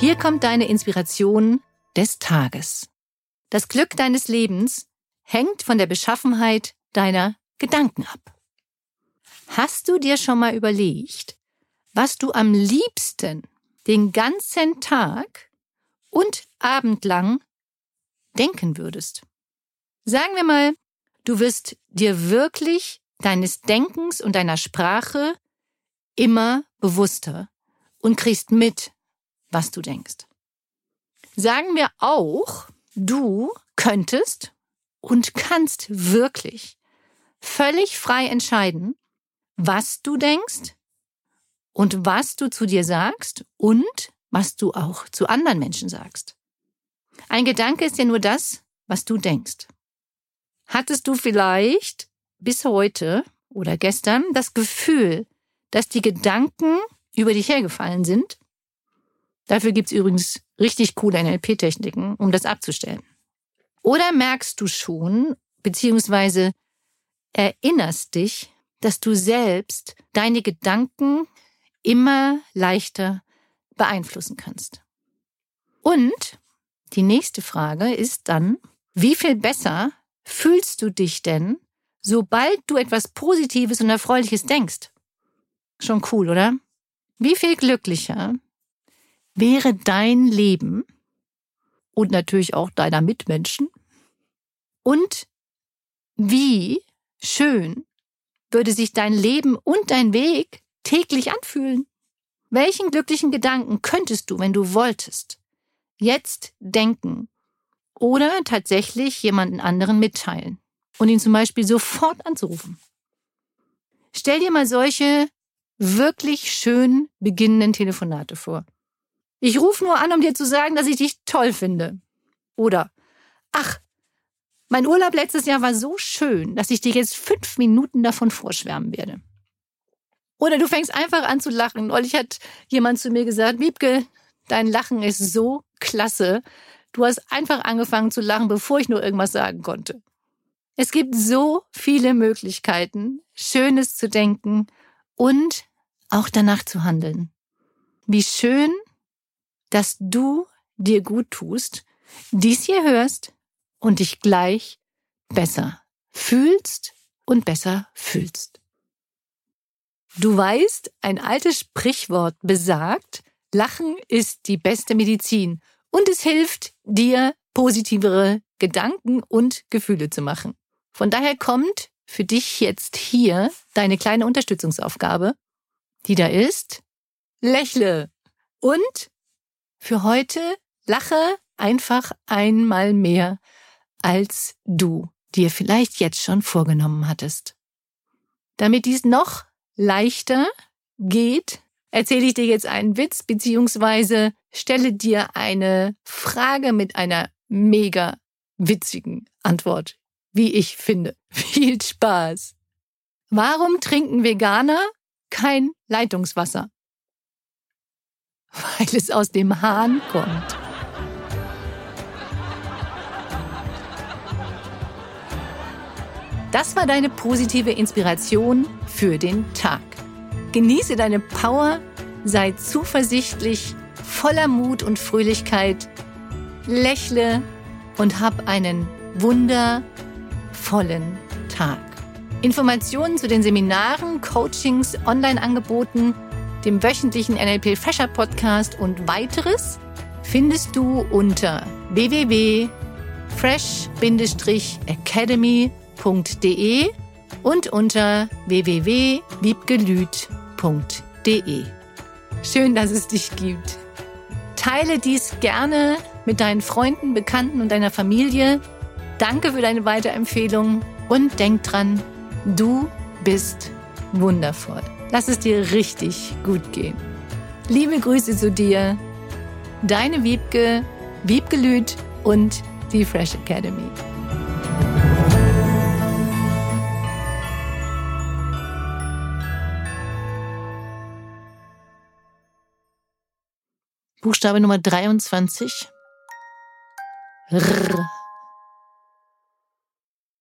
Hier kommt deine Inspiration des Tages. Das Glück deines Lebens hängt von der Beschaffenheit deiner Gedanken ab. Hast du dir schon mal überlegt, was du am liebsten den ganzen Tag und Abend lang denken würdest? Sagen wir mal, du wirst dir wirklich deines Denkens und deiner Sprache immer bewusster und kriegst mit, was du denkst. Sagen wir auch, du könntest und kannst wirklich völlig frei entscheiden, was du denkst und was du zu dir sagst und was du auch zu anderen Menschen sagst. Ein Gedanke ist ja nur das, was du denkst. Hattest du vielleicht bis heute oder gestern das Gefühl, dass die Gedanken über dich hergefallen sind Dafür gibt's übrigens richtig coole NLP-Techniken, um das abzustellen. Oder merkst du schon, beziehungsweise erinnerst dich, dass du selbst deine Gedanken immer leichter beeinflussen kannst. Und die nächste Frage ist dann, wie viel besser fühlst du dich denn, sobald du etwas Positives und Erfreuliches denkst? Schon cool, oder? Wie viel glücklicher wäre dein Leben und natürlich auch deiner Mitmenschen? Und wie schön würde sich dein Leben und dein Weg täglich anfühlen? Welchen glücklichen Gedanken könntest du, wenn du wolltest, jetzt denken oder tatsächlich jemanden anderen mitteilen und ihn zum Beispiel sofort anzurufen? Stell dir mal solche wirklich schön beginnenden Telefonate vor. Ich rufe nur an, um dir zu sagen, dass ich dich toll finde. Oder, ach, mein Urlaub letztes Jahr war so schön, dass ich dir jetzt fünf Minuten davon vorschwärmen werde. Oder du fängst einfach an zu lachen. Neulich hat jemand zu mir gesagt, Wiebke, dein Lachen ist so klasse. Du hast einfach angefangen zu lachen, bevor ich nur irgendwas sagen konnte. Es gibt so viele Möglichkeiten, Schönes zu denken und auch danach zu handeln. Wie schön, dass du dir gut tust, dies hier hörst und dich gleich besser fühlst und besser fühlst. Du weißt, ein altes Sprichwort besagt, Lachen ist die beste Medizin und es hilft dir, positivere Gedanken und Gefühle zu machen. Von daher kommt für dich jetzt hier deine kleine Unterstützungsaufgabe, die da ist, lächle und für heute lache einfach einmal mehr, als du dir vielleicht jetzt schon vorgenommen hattest. Damit dies noch leichter geht, erzähle ich dir jetzt einen Witz beziehungsweise stelle dir eine Frage mit einer mega witzigen Antwort, wie ich finde. Viel Spaß. Warum trinken Veganer kein Leitungswasser? weil es aus dem Hahn kommt. Das war deine positive Inspiration für den Tag. Genieße deine Power, sei zuversichtlich, voller Mut und Fröhlichkeit, lächle und hab einen wundervollen Tag. Informationen zu den Seminaren, Coachings, Online-Angeboten, dem wöchentlichen NLP Fresher Podcast und weiteres findest du unter www.fresh-academy.com wiebgelüt.de und unter www.wiebgelüt.de. Schön, dass es dich gibt. Teile dies gerne mit deinen Freunden, Bekannten und deiner Familie. Danke für deine Weiterempfehlung und denk dran, du bist wundervoll. Lass es dir richtig gut gehen. Liebe Grüße zu dir, deine Wiebke, Wiebgelüt und die Fresh Academy. Buchstabe Nummer 23. R.